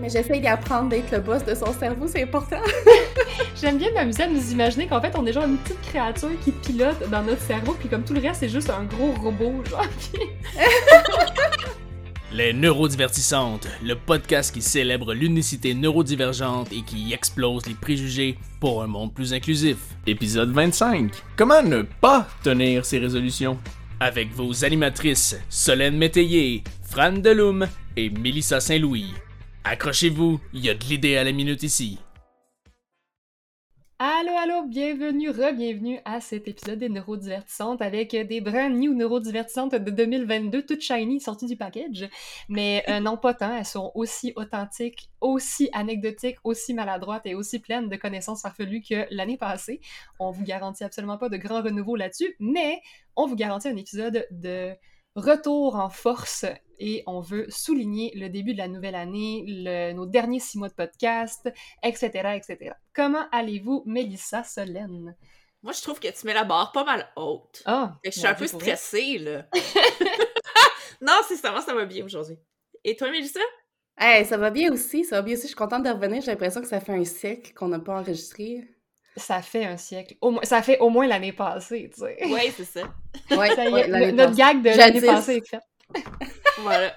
Mais j'essaye d'apprendre d'être le boss de son cerveau, c'est important. J'aime bien m'amuser à nous imaginer qu'en fait, on est genre une petite créature qui pilote dans notre cerveau, puis comme tout le reste, c'est juste un gros robot, genre. Les Neurodivertissantes, le podcast qui célèbre l'unicité neurodivergente et qui explose les préjugés pour un monde plus inclusif. Épisode 25. Comment ne pas tenir ses résolutions? Avec vos animatrices Solène Métayer, Fran Deloum et Mélissa Saint-Louis. Accrochez-vous, il y a de l'idée à la minute ici. Allô, allô, bienvenue, re-bienvenue à cet épisode des Neurodivertissantes avec des brand new Neurodivertissantes de 2022, toutes shiny, sorties du package. Mais euh, non, pas tant, elles sont aussi authentiques, aussi anecdotiques, aussi maladroites et aussi pleines de connaissances farfelues que l'année passée. On vous garantit absolument pas de grand renouveau là-dessus, mais on vous garantit un épisode de retour en force et on veut souligner le début de la nouvelle année, nos derniers six mois de podcast, etc., etc. Comment allez-vous, Mélissa Solène? Moi, je trouve que tu mets la barre pas mal haute. Ah! je suis un peu stressée, là. non, c'est ça, ça va bien aujourd'hui. Et toi, Mélissa? Hey, ça va bien aussi, ça va bien aussi. Je suis contente de revenir. J'ai l'impression que ça fait un siècle qu'on n'a pas enregistré. Ça fait un siècle. Au moins, ça fait au moins l'année passée, tu sais. Oui, c'est ça. Ouais, ça y ouais, est, notre gag de l'année passée est fait. Voilà.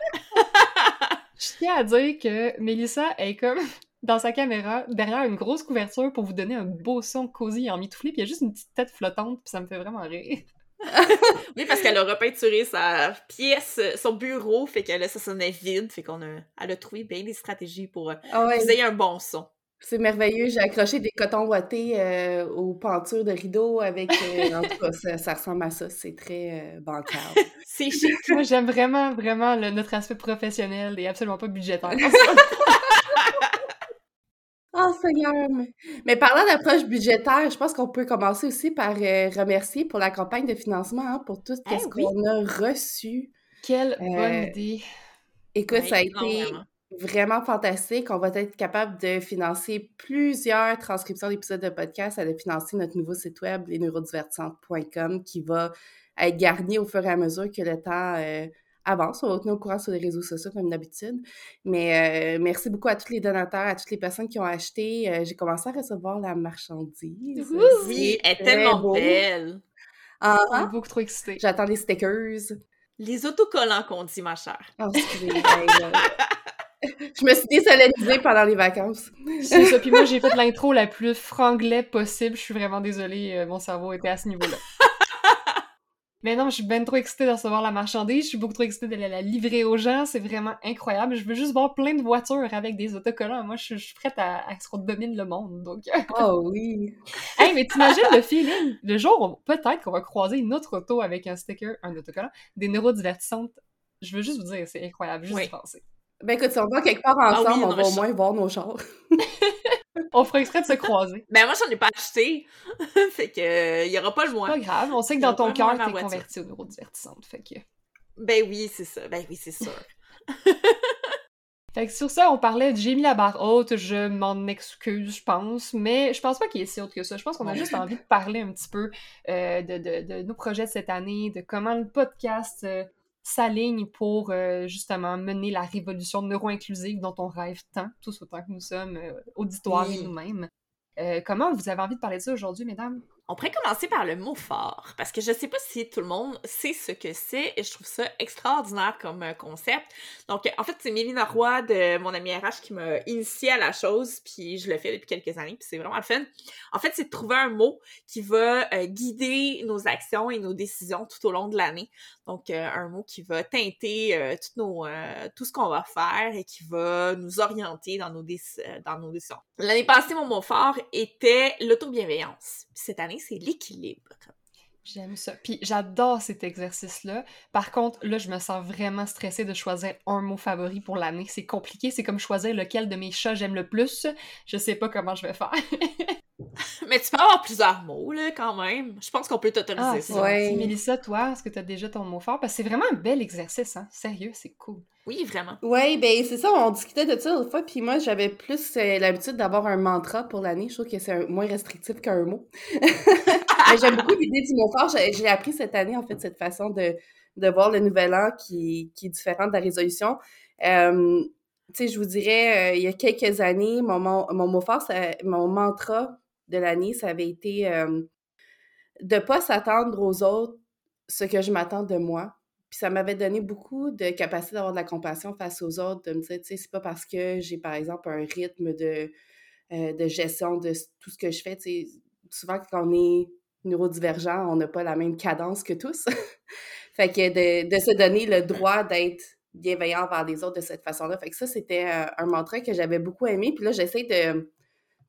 Je tiens à dire que Mélissa est comme dans sa caméra, derrière une grosse couverture pour vous donner un beau son cosy en mitouflé, puis il y a juste une petite tête flottante, puis ça me fait vraiment rire. Oui, parce qu'elle a repeinturé sa pièce, son bureau, fait que là, ça sonnait vide, fait qu'on a, elle a trouvé bien des stratégies pour euh, Ah ouais, que vous ayez un bon son. C'est merveilleux. J'ai accroché des cotons ouatés euh, aux pentures de rideaux avec... euh, en tout cas, ça, ça ressemble à ça. C'est très euh, bancal. C'est chic. Moi, j'aime vraiment, vraiment le- notre aspect professionnel et absolument pas budgétaire. Oh Seigneur! Mais, mais parlant d'approche budgétaire, je pense qu'on peut commencer aussi par euh, remercier pour la campagne de financement, hein, pour tout Eh ce oui. qu'on a reçu. Quelle Euh, bonne idée! Écoute, ça a été vraiment. Vraiment fantastique. On va être capable de financer plusieurs transcriptions d'épisodes de podcast, à de financer notre nouveau site web, lesneurodivertissantes.com, qui va être garni au fur et à mesure que le temps euh, avance. On va vous tenir au courant sur les réseaux sociaux comme d'habitude. Mais euh, merci beaucoup à tous les donateurs, à toutes les personnes qui ont acheté. Euh, J'ai commencé à recevoir la marchandise. Oui, elle est tellement beau. belle. Ah, On est ah. beaucoup trop excités. J'attends des stickers. Les autocollants qu'on dit, ma chère. Oh, excusez. Je me suis désolénisée pendant les vacances. C'est ça. Puis moi, j'ai fait l'intro la plus franglais possible. Je suis vraiment désolée. euh, mon cerveau était à ce niveau-là. Mais non, je suis bien trop excitée de recevoir la marchandise. Je suis beaucoup trop excitée d'aller la livrer aux gens. C'est vraiment incroyable. Je veux juste voir plein de voitures avec des autocollants. Moi, je suis, je suis prête à, à ce qu'on domine le monde. Donc, Oh oui. hey, mais t'imagines le feeling? Le jour, où peut-être qu'on va croiser une autre auto avec un sticker, un autocollant, des neurodivertissantes. Je veux juste vous dire, c'est incroyable, juste Oui. y penser. Ben écoute, si on va quelque part Ah oui, ensemble, on va au moins voir nos chars. On fera exprès de se croiser. Ben, moi, j'en ai pas acheté. fait que, euh, il y aura pas le Pas moins. grave, on sait que dans ton pas cœur, t'es converti aux neurodivertissantes. Fait que... Ben oui, c'est ça. Ben oui, c'est sûr. fait que sur ça, on parlait de j'ai mis la barre haute, je m'en excuse, je pense, mais je pense pas qu'il est si haute que ça. Je pense qu'on a juste envie de parler un petit peu euh, de, de- de nos projets de cette année, de comment le podcast euh, s'aligne pour euh, justement mener la révolution neuro-inclusive dont on rêve tant, tous autant que nous sommes, euh, auditoires et nous-mêmes. Euh, comment vous avez envie de parler de ça aujourd'hui, mesdames? On pourrait commencer par le mot fort, parce que je sais pas si tout le monde sait ce que c'est, et je trouve ça extraordinaire comme concept. Donc, en fait, c'est Mélina Roy de mon ami RH qui m'a initié à la chose, puis je le fais depuis quelques années, puis c'est vraiment le fun. En fait, c'est de trouver un mot qui va euh, guider nos actions et nos décisions tout au long de l'année. Donc, euh, un mot qui va teinter euh, euh, tout ce qu'on va faire et qui va nous orienter dans nos, dans décisions. L'année passée, mon mot fort était l'autobienveillance. Cette année, c'est l'équilibre. J'aime ça. Puis j'adore cet exercice-là. Par contre, là, je me sens vraiment stressée de choisir un mot favori pour l'année. C'est compliqué. C'est comme choisir lequel de mes chats j'aime le plus. Je sais pas comment je vais faire. Mais tu peux avoir plusieurs mots, là, quand même. Je pense qu'on peut t'autoriser Ah, ça. Ouais. Mélissa, toi, est-ce que tu as déjà ton mot fort? Parce que c'est vraiment un bel exercice, hein? Sérieux, c'est cool. Oui, vraiment. Oui, ben c'est ça, on discutait de ça l'autre fois, puis moi j'avais plus euh, l'habitude d'avoir un mantra pour l'année. Je trouve que c'est un- moins restrictif qu'un mot. Mais j'aime beaucoup l'idée du mot fort. J'ai appris cette année, en fait, cette façon de, de voir le nouvel an qui, qui est différente de la résolution. Euh, tu sais, je vous dirais, euh, il y a quelques années, mon, mon, mot fort, mon mantra de l'année, ça avait été de de pas s'attendre aux autres ce que je m'attends de moi. Puis ça m'avait donné beaucoup de capacité d'avoir de la compassion face aux autres, de me dire, tu sais, c'est pas parce que j'ai, par exemple, un rythme de, de gestion de tout ce que je fais, tu sais, souvent quand on est neurodivergent, on n'a pas la même cadence que tous. fait que de, de, se donner le droit d'être bienveillant envers les autres de cette façon-là. Fait que ça, c'était un mantra que j'avais beaucoup aimé. Puis là, j'essaie de,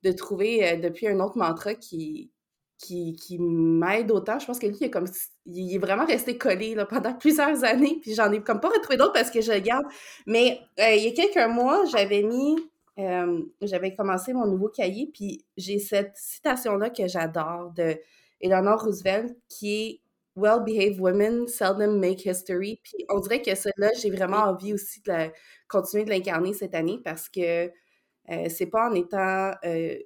de trouver euh, depuis un autre mantra qui, qui, qui m'aide autant. Je pense que lui, il est, comme, il est vraiment resté collé là, pendant plusieurs années. Puis j'en ai comme pas retrouvé d'autres parce que je le garde. Mais euh, il y a quelques mois, j'avais mis, euh, j'avais commencé mon nouveau cahier. Puis j'ai cette citation-là que j'adore de Eleanor Roosevelt qui est Well-behaved women seldom make history. Puis on dirait que celle-là, j'ai vraiment envie aussi de continuer de l'incarner cette année parce que euh, c'est pas en étant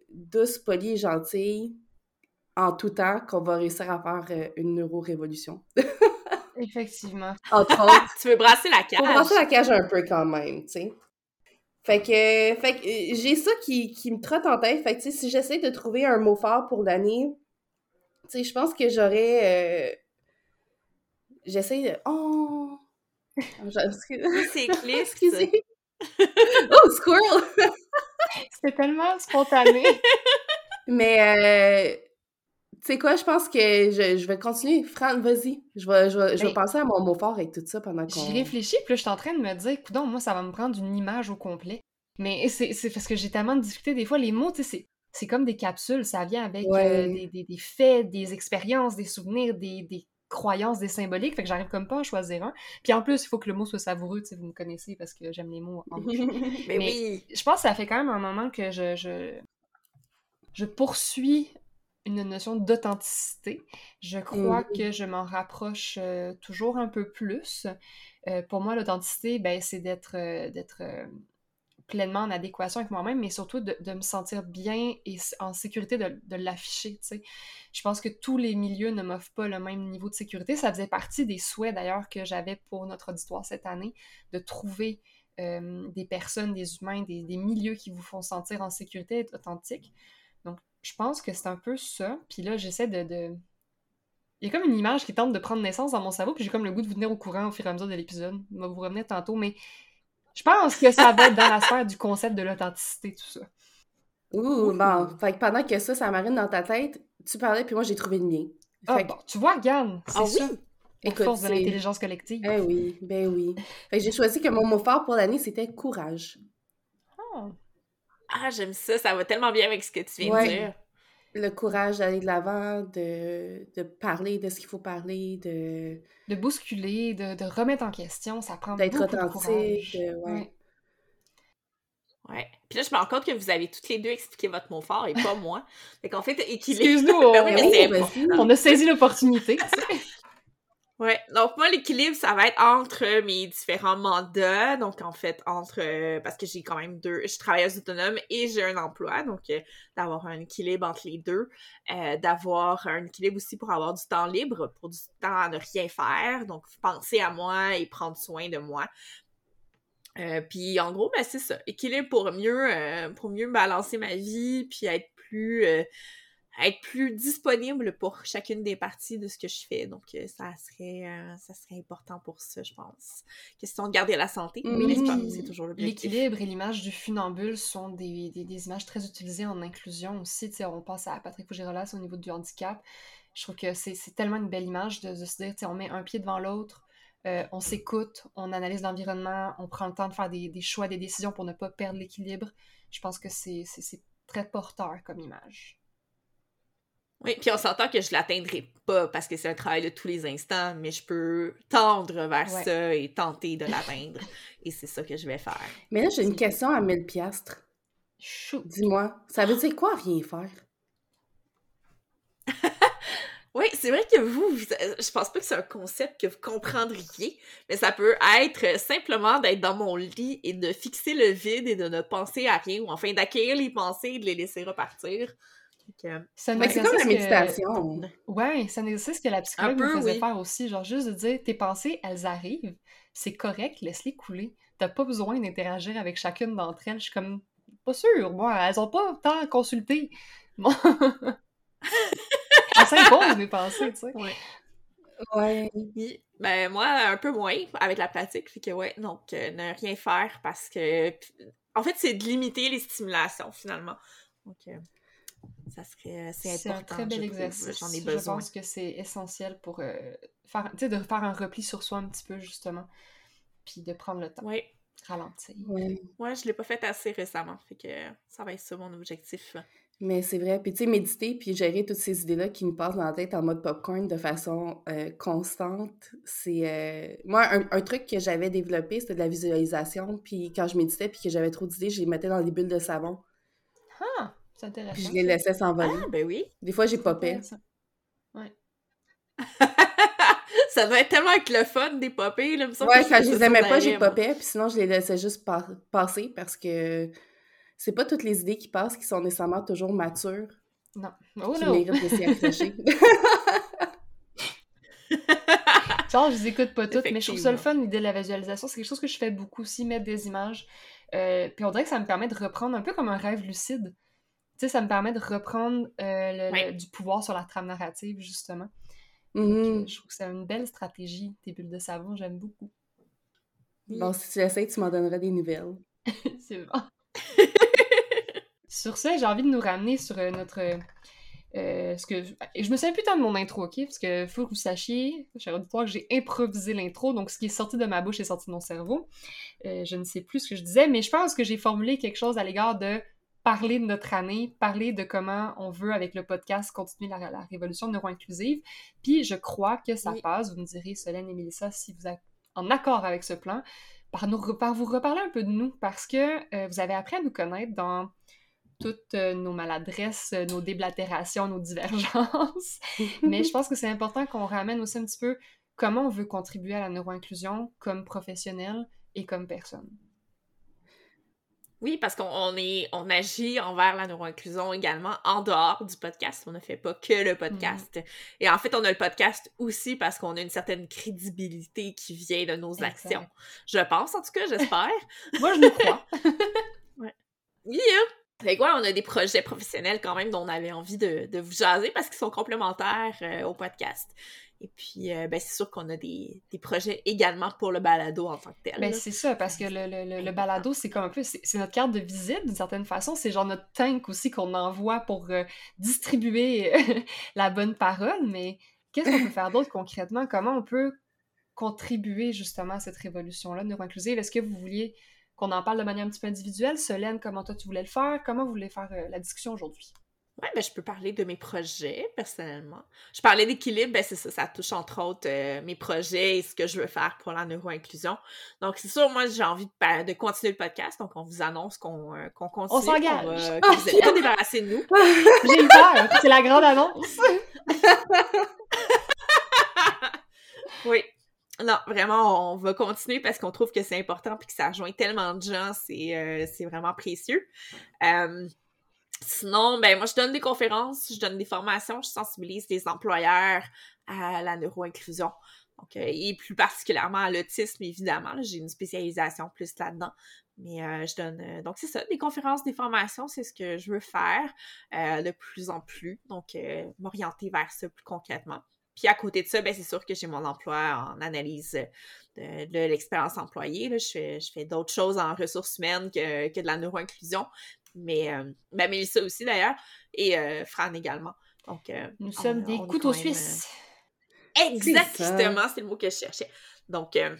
douce, polie et gentille en tout temps qu'on va réussir à faire euh, une neuro-révolution. Effectivement. tu veux brasser la cage. Faut brasser la cage un peu quand même, tu sais. Fait que, fait que euh, j'ai ça qui, qui, me trotte en tête. Fait que, si j'essaie de trouver un mot fort pour l'année, tu sais, je pense que j'aurais... Euh, j'essaie de... Oh! C'est Excusez. oh, squirrel! C'était tellement spontané. Mais tu sais quoi, je pense que je, vais continuer. Fran, vas-y. Je vais, je, vais, je vais penser à mon mot fort avec tout ça pendant qu'on... J'y réfléchis, puis là, je suis en train de me dire, écoute, moi, ça va me prendre une image au complet. Mais c'est parce que j'ai tellement discuté des fois, les mots, tu sais, c'est comme des capsules, ça vient avec euh, des, des, des, faits, des expériences, des souvenirs, des, des, croyances, des symboliques, fait que j'arrive comme pas à choisir un. Puis en plus, il faut que le mot soit savoureux, tu sais, vous me connaissez parce que j'aime les mots en Mais, Mais oui. je pense que ça fait quand même un moment que je, je, je poursuis une notion d'authenticité. Je crois mmh. que je m'en rapproche euh, toujours un peu plus. Euh, pour moi, l'authenticité, ben, c'est d'être euh, d'être pleinement en adéquation avec moi-même, mais surtout de, me sentir bien et en sécurité de, l'afficher. Je pense que tous les milieux ne m'offrent pas le même niveau de sécurité. Ça faisait partie des souhaits d'ailleurs que j'avais pour notre auditoire cette année, de trouver des personnes, des humains, des, milieux qui vous font sentir en sécurité, être authentique. Donc, je pense que c'est un peu ça. Puis là, j'essaie de, Il y a comme une image qui tente de prendre naissance dans mon cerveau, puis j'ai comme le goût de vous tenir au courant au fur et à mesure de l'épisode. Va vous revenir tantôt, mais je pense que ça va être dans la sphère du concept de l'authenticité, tout ça. Ouh, bon. Fait que pendant que ça, ça marine dans ta tête, tu parlais, puis moi, j'ai trouvé le mien. Ah, bon, tu vois, regarde, c'est ah, ça. Oui? force de l'intelligence collective. Ben oui, ben oui. Fait que j'ai choisi que mon mot fort pour l'année, c'était courage. Oh. Ah, j'aime ça, ça va tellement bien avec ce que tu viens de dire. Le courage d'aller de l'avant, de, de, parler de ce qu'il faut parler, de... De bousculer, de, de, remettre en question, ça prend D'être authentique, ouais. ouais. Puis là, je me rends compte que vous avez toutes les deux expliqué votre mot fort et pas moi. Fait qu'en fait, équilibre... Excuse-nous, on, on a saisi l'opportunité. Ouais, donc moi l'équilibre ça va être entre mes différents mandats, donc en fait entre euh, parce que j'ai quand même deux, je suis travailleuse autonome et j'ai un emploi, donc euh, d'avoir un équilibre entre les deux, euh, d'avoir un équilibre aussi pour avoir du temps libre, pour du temps à ne rien faire, donc penser à moi et prendre soin de moi. puis en gros ben c'est ça, équilibre pour mieux pour mieux balancer ma vie, puis être plus être plus disponible pour chacune des parties de ce que je fais. Donc, euh, ça serait, euh, ça serait important pour ça, je pense. Question de garder la santé, oui. c'est toujours L'équilibre et l'image du funambule sont des, des, images très utilisées en inclusion aussi. on pense à Patrick Fougirolas au niveau du handicap. Je trouve que c'est tellement une belle image de, se dire, on met un pied devant l'autre, euh, on s'écoute, on analyse l'environnement, on prend le temps de faire des, des choix, des décisions pour ne pas perdre l'équilibre. Je pense que c'est très porteur comme image. Oui, puis on s'entend que je l'atteindrai pas parce que c'est un travail de tous les instants, mais je peux tendre vers ça et tenter de l'atteindre. et c'est ça que je vais faire. Mais là, j'ai une question à 1000 piastres. Dis-moi, ça veut dire quoi rien faire? oui, c'est vrai que vous, je pense pas que c'est un concept que vous comprendriez, mais ça peut être simplement d'être dans mon lit et de fixer le vide et de ne penser à rien, ou enfin d'accueillir les pensées et de les laisser repartir. C'est comme la méditation. Ouais, c'est un exercice que la psychologue nous faisait faire aussi. Genre, juste de dire, tes pensées, elles arrivent, c'est correct, laisse-les couler. t'as pas besoin d'interagir avec chacune d'entre elles. Je suis comme, pas sûre, moi, elles ont pas tant consulté. Bon. ça s'impose mes pensées, tu sais. Ouais. Ouais. Oui. Ben, moi, un peu moins avec la pratique. Fait que, ouais, donc, euh, ne rien faire parce que. En fait, c'est de limiter les stimulations, finalement. Donc, euh, ça serait. C'est C'est un très bel je exercice. J'en ai Je besoin. pense que c'est essentiel pour euh, faire, tu sais, de faire un repli sur soi un petit peu, justement. Puis de prendre le temps, Oui. ralentir. Ouais. Ouais, je l'ai pas fait assez récemment. Fait que ça va être ça mon objectif. Mais c'est vrai. Puis, tu sais, méditer puis gérer toutes ces idées-là qui nous passent dans la tête en mode popcorn de façon euh, constante, c'est... euh, Moi, un, un truc que j'avais développé, c'était de la visualisation. Puis quand je méditais puis que j'avais trop d'idées, je les mettais dans des bulles de savon. C'est intéressant. Puis je les laissais s'envoler. Ah, ben oui. Des fois, j'ai popé. Ça doit être tellement avec le fun des popées, là. Ouais, quand je les aimais pas, j'ai popé. Puis sinon, je les laissais juste passer parce que c'est pas toutes les idées qui passent qui sont nécessairement toujours matures, Non. Oh qui non! méritent de s'y accrocher. Genre, je les écoute pas toutes, mais je trouve ça le fun, l'idée de la visualisation. C'est quelque chose que je fais beaucoup aussi, mettre des images. Euh, puis on dirait que ça me permet de reprendre un peu comme un rêve lucide. Tu sais, ça me permet de reprendre euh, le- du pouvoir sur la trame narrative, justement. Mhm. Donc, je trouve que c'est une belle stratégie, tes bulles de savon, j'aime beaucoup. Bon, si tu l'essayes, tu m'en donneras des nouvelles. c'est bon. sur ça, j'ai envie de nous ramener sur euh, notre. euh, ce que je me souviens plus tant de mon intro, ok? Parce que faut que vous sachiez, cher auditoire, que j'ai improvisé l'intro, donc ce qui est sorti de ma bouche est sorti de mon cerveau. Euh, je ne sais plus ce que je disais, mais je pense que j'ai formulé quelque chose à l'égard de parler de notre année, parler de comment on veut, avec le podcast, continuer la, la révolution neuro-inclusive. Puis je crois que ça Oui. passe, vous me direz, Solène et Mélissa, si vous êtes en accord avec ce plan, par, nous, par vous reparler un peu de nous, parce que euh, vous avez appris à nous connaître dans toutes euh, nos maladresses, euh, nos déblatérations, nos divergences. Mais je pense que c'est important qu'on ramène aussi un petit peu comment on veut contribuer à la neuroinclusion comme professionnel et comme personne. Oui, parce qu'on on est, on agit envers la neuroinclusion également en dehors du podcast. On ne fait pas que le podcast. Et en fait, on a le podcast aussi parce qu'on a une certaine crédibilité qui vient de nos Exact. actions. Je pense, en tout cas, j'espère. Moi, je nous crois. Oui, hein? Fait que ouais, on a des projets professionnels quand même dont on avait envie de, de vous jaser parce qu'ils sont complémentaires euh, au podcast. Et puis, euh, ben, c'est sûr qu'on a des, des projets également pour le balado en tant que tel. Ben, c'est ça, parce que le, le, le, le balado, c'est comme un peu, c'est c'est notre carte de visite d'une certaine façon. C'est genre notre tank aussi qu'on envoie pour euh, distribuer la bonne parole. Mais qu'est-ce qu'on peut faire d'autre concrètement? Comment on peut contribuer justement à cette révolution-là neuroinclusive? Est-ce que vous vouliez qu'on en parle de manière un petit peu individuelle? Solène, comment toi tu voulais le faire? Comment vous voulez faire euh, la discussion aujourd'hui? Ouais, ben, je peux parler de mes projets, personnellement. Je parlais d'équilibre, ben, c'est ça, ça touche entre autres euh, mes projets et ce que je veux faire pour la neuroinclusion. Donc, c'est sûr, moi, j'ai envie de, continuer le podcast, donc on vous annonce qu'on euh, continue. s'engage. qu'on va- que vous n'êtes pas débarrassés de nous. J'ai eu peur! C'est la grande annonce! Oui. Non, vraiment, on va continuer parce qu'on trouve que c'est important puis que ça rejoint tellement de gens, c'est euh, vraiment précieux. Euh, sinon, ben moi, je donne des conférences, je donne des formations, je sensibilise des employeurs à la neuroinclusion. Donc, euh, et plus particulièrement à l'autisme, évidemment. J'ai une spécialisation plus là-dedans. Mais euh, je donne... euh, donc, c'est ça, des conférences, des formations, c'est ce que je veux faire de plus en plus. Donc, m'orienter vers ça plus concrètement. Puis à côté de ça, ben, c'est sûr que j'ai mon emploi en analyse de, de l'expérience employée. Là. Je fais, je fais d'autres choses en ressources humaines que, que de la neuroinclusion. Mais euh, ben, Mélissa aussi d'ailleurs, et euh, Fran également. Donc, euh, Nous on- sommes on des couteaux même, euh, suisses. Exactement, c'est le mot que je cherchais. Donc, euh,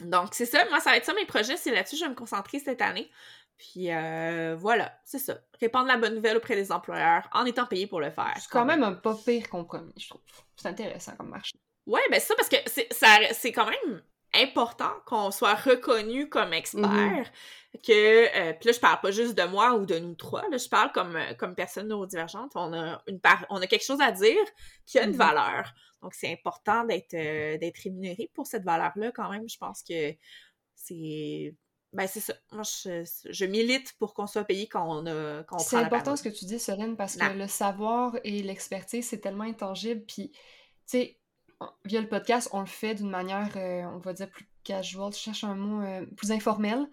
donc c'est ça. Moi, ça va être ça mes projets. C'est là-dessus que je vais me concentrer cette année. Puis euh, voilà, c'est ça. Répandre la bonne nouvelle auprès des employeurs en étant payé pour le faire. C'est quand même un pas pire compromis, je trouve. C'est intéressant comme marché. Ouais, ben ça, parce que c'est ça- c'est quand même important qu'on soit reconnu comme expert. Mhm. Que, euh, puis là, je parle pas juste de moi ou de nous trois, là, je parle comme, euh, comme personne neurodivergente. On a, une on a quelque chose à dire qui a une Mhm. valeur. Donc, c'est important d'être euh, d'être rémunéré pour cette valeur-là quand même. Je pense que c'est... Ben, c'est ça. Moi, je, je milite pour qu'on soit payé quand on, a, quand C'est la important ce que tu dis, Solène, parce que le savoir et l'expertise, c'est tellement intangible. Puis, tu sais, via le podcast, on le fait d'une manière, euh, on va dire, plus casual, je cherche un mot euh, plus informel.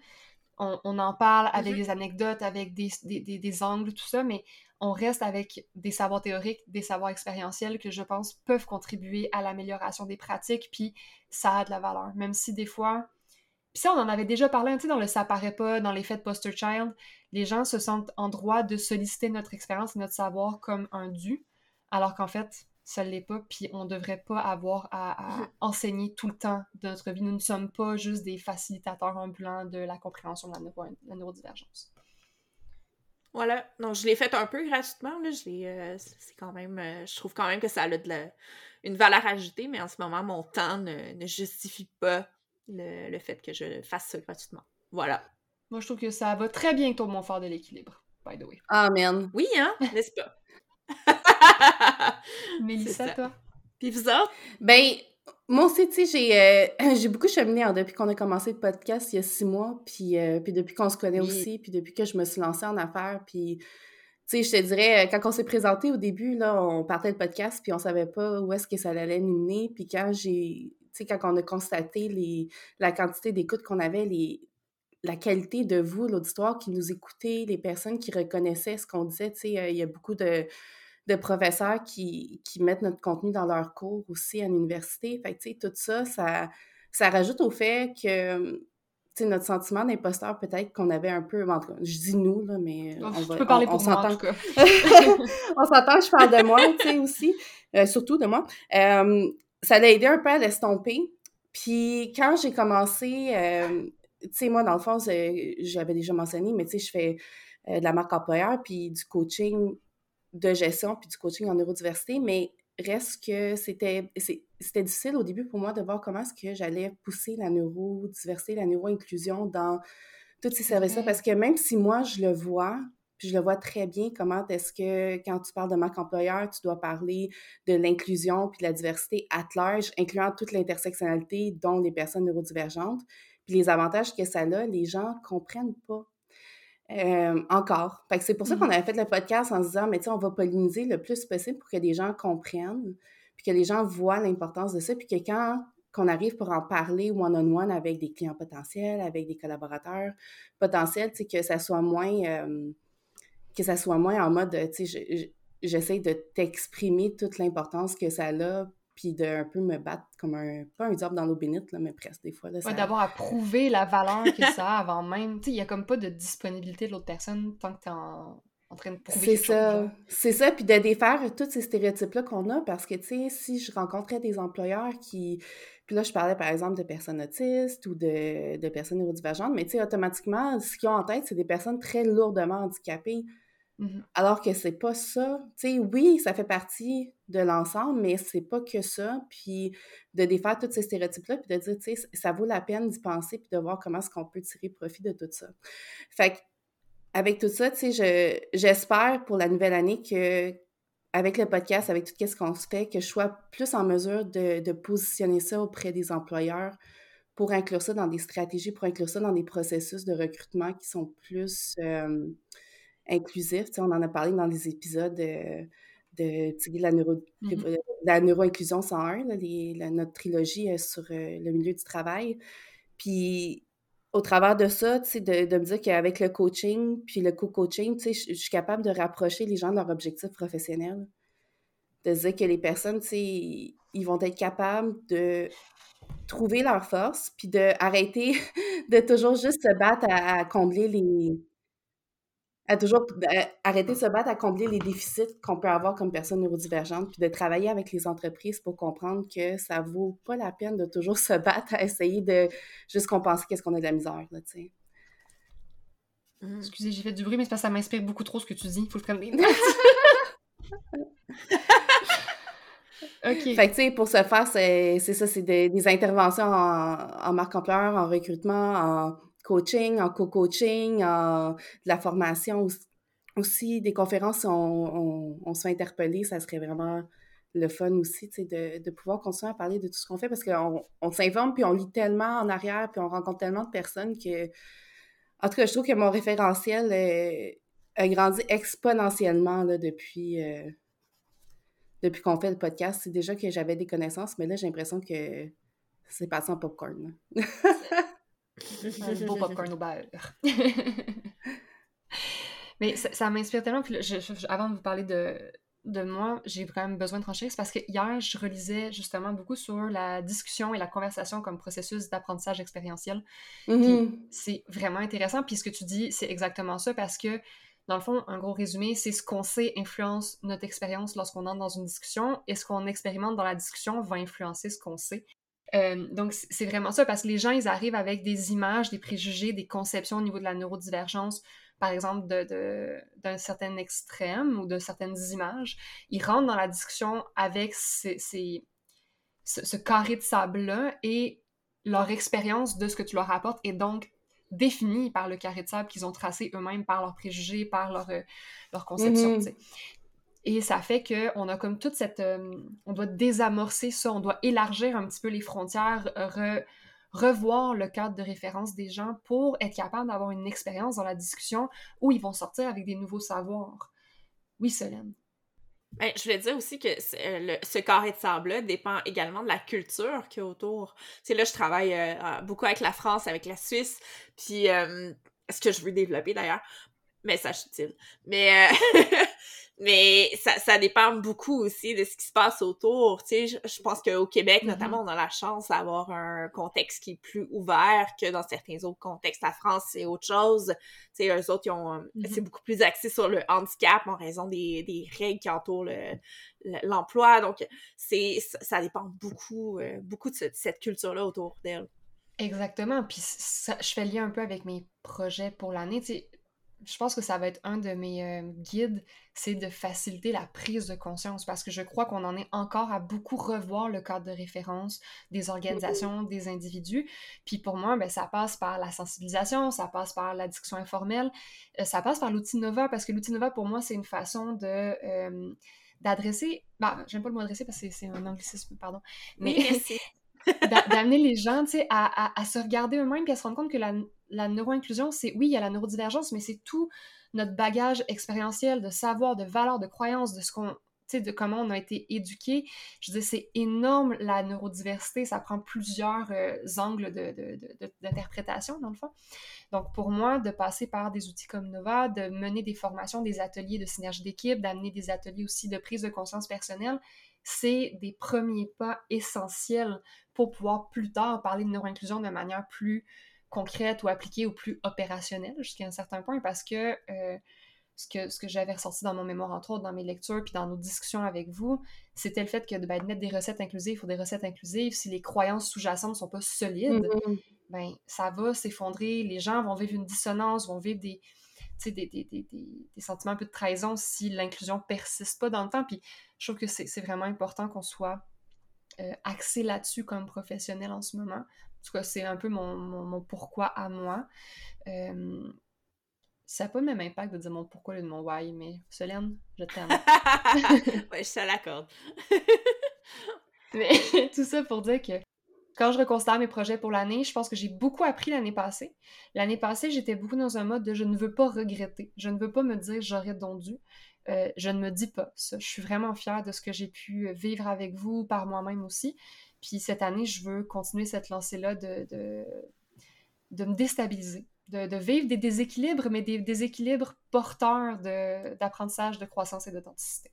On, on, en parle avec Mhm. des anecdotes, avec des, des, des, des angles, tout ça, mais on reste avec des savoirs théoriques, des savoirs expérientiels que je pense peuvent contribuer à l'amélioration des pratiques, puis ça a de la valeur. Même si des fois, puis ça, on en avait déjà parlé, tu sais, dans le Ça paraît pas, dans les fêtes Poster Child, les gens se sentent en droit de solliciter notre expérience et notre savoir comme un dû, alors qu'en fait, ça l'est pas, puis on devrait pas avoir à, à Mhm. enseigner tout le temps de notre vie. Nous ne sommes pas juste des facilitateurs ambulants de la compréhension de la, neuro- la neurodivergence. Voilà. Donc, je l'ai fait un peu gratuitement. Là. Je euh, c'est quand même. euh, je trouve quand même que ça a de la- une valeur ajoutée, mais en ce moment, mon temps ne, ne justifie pas le, le fait que je fasse ça gratuitement. Voilà. Moi, je trouve que ça va très bien avec ton mot fort de l'équilibre, by the way. Amen. Oui, hein? N'est-ce pas? Mélissa, ça. toi? Puis vous autres? Ben, moi aussi, tu sais, j'ai euh, j'ai beaucoup cheminé hein, depuis qu'on a commencé le podcast il y a six mois, puis, euh, puis depuis qu'on se connaît Oui. aussi, puis depuis que je me suis lancée en affaires, puis, tu sais, je te dirais, euh, quand on s'est présenté au début, là, on partait le podcast, puis on savait pas où est-ce que ça allait nous mener, puis quand j'ai, tu sais, quand on a constaté les, la quantité d'écoute qu'on avait, les, la qualité de vous, l'auditoire qui nous écoutait, les personnes qui reconnaissaient ce qu'on disait, tu sais, euh, il y a beaucoup de de professeurs qui, qui mettent notre contenu dans leurs cours aussi à l'université. Fait que, tu sais, tout ça, ça, ça rajoute au fait que, tu sais, notre sentiment d'imposteur, peut-être qu'on avait un peu, en tout cas, je dis nous, là, mais Oh, on va, peux parler on, on pour moi, en s'entend tout cas. on s'entend je parle de moi, tu sais, aussi, euh, surtout de moi. Euh, ça l'a aidé un peu à l'estomper. Puis quand j'ai commencé, euh, tu sais, moi, dans le fond, j'avais déjà mentionné, mais tu sais, je fais euh, de la marque employeur, puis du coaching de gestion, puis du coaching en neurodiversité, mais reste que c'était difficile au début pour moi de voir comment est-ce que j'allais pousser la neurodiversité, la neuroinclusion dans tous ces services-là, parce que même si moi, je le vois, puis je le vois très bien, comment est-ce que quand tu parles de marque employeur, tu dois parler de l'inclusion puis de la diversité at large, incluant toute l'intersectionnalité, dont les personnes neurodivergentes, puis les avantages que ça a, les gens comprennent pas. Euh, encore. Fait que c'est pour ça qu'on Mhm. avait fait le podcast en se disant, mais tu sais, on va polliniser le plus possible pour que les gens comprennent, puis que les gens voient l'importance de ça, puis que quand qu'on arrive pour en parler one-on-one avec des clients potentiels, avec des collaborateurs potentiels, tu sais, que ça soit moins, euh, que ça soit moins en mode, tu sais, je- je- j'essaie de t'exprimer toute l'importance que ça a, puis de un peu me battre comme un, pas un diable dans l'eau bénite, là, mais presque des fois. Là, Ouais, ça- d'avoir à prouver la valeur que ça a avant même. Tu sais, il y a comme pas de disponibilité de l'autre personne tant que t'es en, en train de prouver C'est ça, c'est ça, puis de défaire tous ces stéréotypes-là qu'on a, parce que, tu sais, si je rencontrais des employeurs qui... Puis là, je parlais, par exemple, de personnes autistes ou de, de personnes neurodivergentes, mais, tu sais, automatiquement, ce qu'ils ont en tête, c'est des personnes très lourdement handicapées, Mhm. alors que c'est pas ça. Tu sais, oui, ça fait partie de l'ensemble, mais c'est pas que ça, puis de défaire tous ces stéréotypes-là, puis de dire, tu sais, ça vaut la peine d'y penser, puis de voir comment est-ce qu'on peut tirer profit de tout ça. Fait avec tout ça, tu sais, je- j'espère pour la nouvelle année que, avec le podcast, avec tout ce qu'on se fait, que je sois plus en mesure de, de positionner ça auprès des employeurs pour inclure ça dans des stratégies, pour inclure ça dans des processus de recrutement qui sont plus euh, inclusifs. Tu sais, on en a parlé dans les épisodes euh, de, de la, neuro, de la neuroinclusion 101, là, les- la- notre trilogie euh, sur euh, le milieu du travail. Puis au travers de ça, de, de me dire qu'avec le coaching puis le co-coaching, je suis capable de rapprocher les gens de leur objectif professionnel. De dire que les personnes, ils vont être capables de trouver leur force puis de arrêter de toujours juste se battre à, à combler les... à toujours à- arrêter de se battre à combler les déficits qu'on peut avoir comme personne neurodivergente puis de travailler avec les entreprises pour comprendre que ça vaut pas la peine de toujours se battre à essayer de juste compenser qu'est-ce qu'on a de la misère, là, tu sais. Mm. Excusez, j'ai fait du bruit, mais c'est parce que ça m'inspire beaucoup trop ce que tu dis. Il faut que je prenne des notes. ok. Fait que, tu sais, pour ce faire, c'est ça, c'est des, des interventions en, en marque employeur, en recrutement, en coaching, en co-coaching, en de la formation aussi, des conférences, on, on, on se fait interpeller, ça serait vraiment le fun aussi, de, pouvoir continuer à parler de tout ce qu'on fait parce qu'on on s'informe, puis on lit tellement en arrière, puis on rencontre tellement de personnes que... En tout cas, je trouve que mon référentiel euh, a grandi exponentiellement depuis... euh, depuis qu'on fait le podcast, c'est déjà que j'avais des connaissances, mais là, j'ai l'impression que C'est passé en popcorn. Un beau popcorn au beurre. Mais ça, m'inspire tellement. Puis avant de vous parler de, de moi, j'ai quand même besoin de trancher. C'est parce que hier, je relisais justement beaucoup sur la discussion et la conversation comme processus d'apprentissage expérientiel. Mm-hmm. C'est vraiment intéressant. Puis ce que tu dis, c'est exactement ça parce que dans le fond, un gros résumé, c'est ce qu'on sait influence notre expérience lorsqu'on entre dans une discussion et ce qu'on expérimente dans la discussion va influencer ce qu'on sait. Euh, donc, c'est vraiment ça, parce que les gens, ils arrivent avec des images, des préjugés, des conceptions au niveau de la neurodivergence, par exemple, d'un de, certain extrême ou de certaines images. Ils rentrent dans la discussion avec ces, ce, ce, carré de sable-là et leur expérience de ce que tu leur apportes est donc définie par le carré de sable qu'ils ont tracé eux-mêmes, par leurs préjugés, par leur, euh, leur conception. Mm-hmm. Et ça fait qu'on a comme toute cette... Euh, on doit désamorcer ça, on doit élargir un petit peu les frontières, revoir le cadre de référence des gens pour être capable d'avoir une expérience dans la discussion où ils vont sortir avec des nouveaux savoirs. Oui, Solène. Ben, je voulais dire aussi que euh, ce carré de sable-là dépend également de la culture qu'il y a autour. Tu là, je travaille euh, beaucoup avec la France, avec la Suisse, puis euh, ce que je veux développer d'ailleurs, message utile. Mais Mais ça, ça dépend beaucoup aussi de ce qui se passe autour. Tu sais, je, je pense qu'au Québec, mm-hmm. notamment, on a la chance d'avoir un contexte qui est plus ouvert que dans certains autres contextes. La France, c'est autre chose. Tu sais, eux autres, ils ont, mm-hmm. c'est beaucoup plus axé sur le handicap en raison des, des règles qui entourent l'emploi. Donc, c'est, ça dépend beaucoup, euh, beaucoup de cette culture-là autour d'elle. Exactement. Puis ça, je fais le lien un peu avec mes projets pour l'année. Tu sais, je pense que ça va être un de mes euh, guides, c'est de faciliter la prise de conscience parce que je crois qu'on en est encore à beaucoup revoir le cadre de référence des organisations, des individus. Puis pour moi, ben, ça passe par la sensibilisation, ça passe par la discussion informelle, euh, ça passe par l'outil Nova parce que l'outil Nova, pour moi, c'est une façon de... Euh, d'adresser, bah, j'aime pas le mot adresser parce que c'est un anglicisme, pardon, mais d'amener les gens à, à, se regarder eux-mêmes et à se rendre compte que la, la neuroinclusion, c'est oui, il y a la neurodivergence, mais c'est tout notre bagage expérientiel de savoir, de valeurs, de croyances, de ce qu'on de comment on a été éduqué. Je dis, c'est énorme la neurodiversité, ça prend plusieurs euh, angles d'interprétation, de, dans le fond. Donc, pour moi, de passer par des outils comme Nova, de mener des formations, des ateliers de synergie d'équipe, d'amener des ateliers aussi de prise de conscience personnelle, c'est des premiers pas essentiels pour pouvoir plus tard parler de neuroinclusion de manière plus concrète ou appliquée ou plus opérationnelle jusqu'à un certain point parce que euh, ce que, ce que j'avais ressorti dans mon mémoire, entre autres, dans mes lectures, puis dans nos discussions avec vous, c'était le fait que ben, de mettre des recettes inclusives pour des recettes inclusives, si les croyances sous-jacentes ne sont pas solides, mm-hmm. ben ça va s'effondrer, les gens vont vivre une dissonance, vont vivre des, des, des, des, des, sentiments un peu de trahison si l'inclusion persiste pas dans le temps. Puis je trouve que c'est vraiment important qu'on soit euh, axé là-dessus comme professionnel en ce moment. En tout cas, c'est un peu mon, mon, pourquoi à moi. Euh, ça n'a pas le même impact de dire mon pourquoi et de mon why, mais Solène, je t'aime. ouais, je te l'accorde. mais tout ça pour dire que quand je reconsidère mes projets pour l'année, je pense que j'ai beaucoup appris l'année passée. L'année passée, j'étais beaucoup dans un mode de je ne veux pas regretter. Je ne veux pas me dire j'aurais donc dû. Euh, je ne me dis pas ça. Je suis vraiment fière de ce que j'ai pu vivre avec vous, par moi-même aussi. Puis cette année, je veux continuer cette lancée-là de, de, me déstabiliser, de, vivre des déséquilibres, mais des déséquilibres porteurs d'apprentissage, de, croissance et d'authenticité.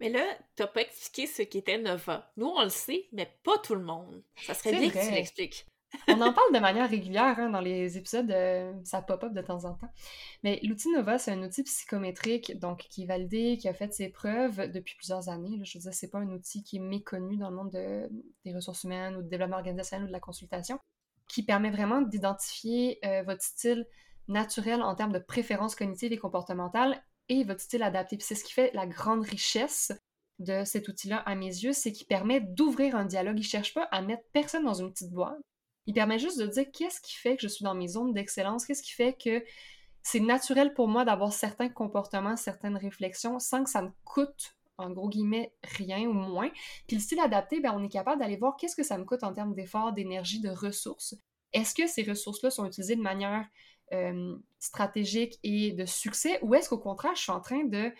Mais là, t'as pas expliqué ce qu'était Nova. Nous, on le sait, mais pas tout le monde. Ça serait bien que tu l'expliques. On en parle de manière régulière hein, dans les épisodes, euh, ça pop-up de temps en temps. Mais l'outil Nova, c'est un outil psychométrique donc qui est validé, qui a fait ses preuves depuis plusieurs années. Je veux dire, c'est pas un outil qui est méconnu dans le monde des ressources humaines ou du développement organisationnel ou de la consultation, qui permet vraiment d'identifier euh, votre style naturel en termes de préférences cognitives et comportementales et votre style adapté. c'est ce qui fait la grande richesse de cet outil-là à mes yeux, c'est qu'il permet d'ouvrir un dialogue. Il cherche pas à mettre personne dans une petite boîte il permet juste de dire qu'est-ce qui fait que je suis dans mes zones d'excellence, qu'est-ce qui fait que c'est naturel pour moi d'avoir certains comportements, certaines réflexions sans que ça me coûte en gros guillemets, rien ou moins. Puis le style adapté, ben, on est capable d'aller voir qu'est-ce que ça me coûte en termes d'efforts, d'énergie, de ressources. Est-ce que ces ressources-là sont utilisées de manière euh, stratégique et de succès ou est-ce qu'au contraire, je suis en train de,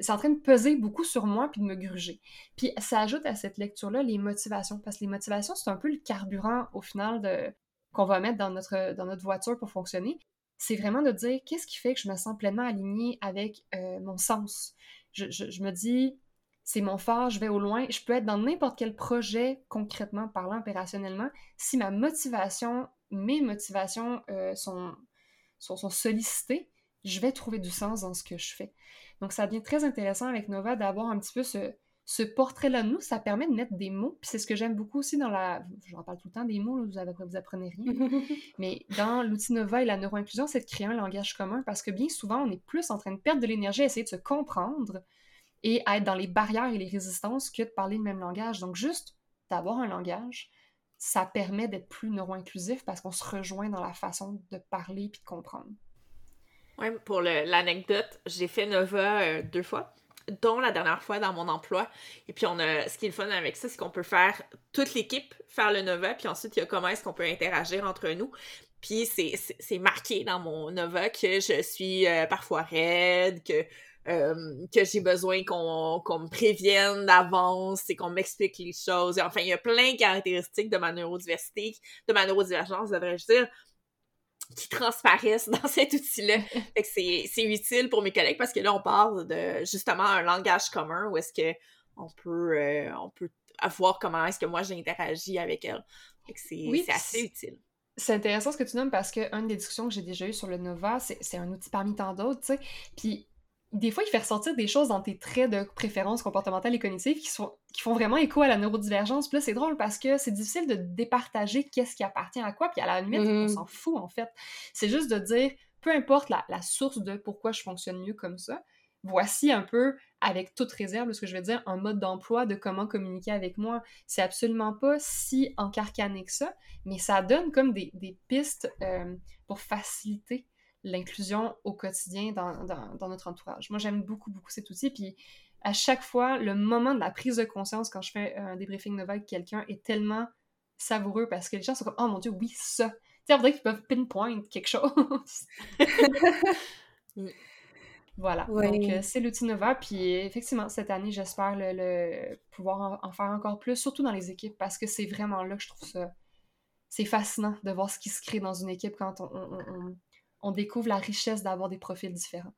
c'est en train de peser beaucoup sur moi puis de me gruger. Puis ça ajoute à cette lecture-là les motivations, parce que les motivations, c'est un peu le carburant au final de qu'on va mettre dans notre, dans notre voiture pour fonctionner. C'est vraiment de dire qu'est-ce qui fait que je me sens pleinement alignée avec euh, mon sens? Je, me dis, c'est mon phare, je vais au loin. Je peux être dans n'importe quel projet, concrètement parlant, opérationnellement, si ma motivation, mes motivations euh, sont, sont sollicitées, je vais trouver du sens dans ce que je fais. Donc, ça devient très intéressant avec Nova d'avoir un petit peu ce, ce portrait-là de nous. Ça permet de mettre des mots. Puis c'est ce que j'aime beaucoup aussi dans la. J'en parle tout le temps des mots, vous, avez, vous apprenez rien. Mais dans l'outil Nova et la neuroinclusion, c'est de créer un langage commun parce que bien souvent, on est plus en train de perdre de l'énergie à essayer de se comprendre et à être dans les barrières et les résistances que de parler le même langage. Donc, juste d'avoir un langage, ça permet d'être plus neuro-inclusif parce qu'on se rejoint dans la façon de parler puis de comprendre. Oui, pour l'anecdote, j'ai fait Nova euh, deux fois, dont la dernière fois dans mon emploi. Et puis, on a, ce qui est le fun avec ça, c'est qu'on peut faire toute l'équipe faire le Nova, puis ensuite, il y a comment est-ce qu'on peut interagir entre nous. Puis, c'est marqué dans mon Nova que je suis euh, parfois raide, que euh, que j'ai besoin qu'on me prévienne d'avance et qu'on m'explique les choses. enfin, il y a plein de caractéristiques de ma neurodiversité, de ma neurodivergence, devrais-je dire, qui transparaissent dans cet outil-là. c'est utile pour mes collègues parce que là, on parle de justement un langage commun où est-ce que on peut, euh, on peut voir comment est-ce que moi j'interagis avec elle. c'est assez utile. C'est intéressant ce que tu nommes parce qu'une des discussions que j'ai déjà eues sur le Nova, c'est un outil parmi tant d'autres, tu sais. Puis des fois, il fait ressortir des choses dans tes traits de préférence comportementale et cognitive qui, sont, qui font vraiment écho à la neurodivergence. Puis là, c'est drôle parce que c'est difficile de départager qu'est-ce qui appartient à quoi. Puis à la limite, on mm-hmm. s'en fout, en fait. C'est juste de dire, peu importe la, la, source de pourquoi je fonctionne mieux comme ça, voici un peu, avec toute réserve, ce que je veux dire, un mode d'emploi de comment communiquer avec moi. C'est absolument pas si encarcané que ça, mais ça donne comme des, des pistes euh, pour faciliter l'inclusion au quotidien dans, notre entourage. Moi, j'aime beaucoup, beaucoup cet outil. Puis à chaque fois, le moment de la prise de conscience quand je fais un débriefing de avec quelqu'un est tellement savoureux parce que les gens sont comme Oh mon Dieu, oui, ça. Tu sais, on dirait qu'ils peuvent pinpoint quelque chose. voilà. Donc, euh, c'est l'outil Nova. Puis effectivement, cette année, j'espère le, pouvoir en, faire encore plus, surtout dans les équipes, parce que c'est vraiment là que je trouve ça. C'est fascinant de voir ce qui se crée dans une équipe quand on on découvre la richesse d'avoir des profils différents.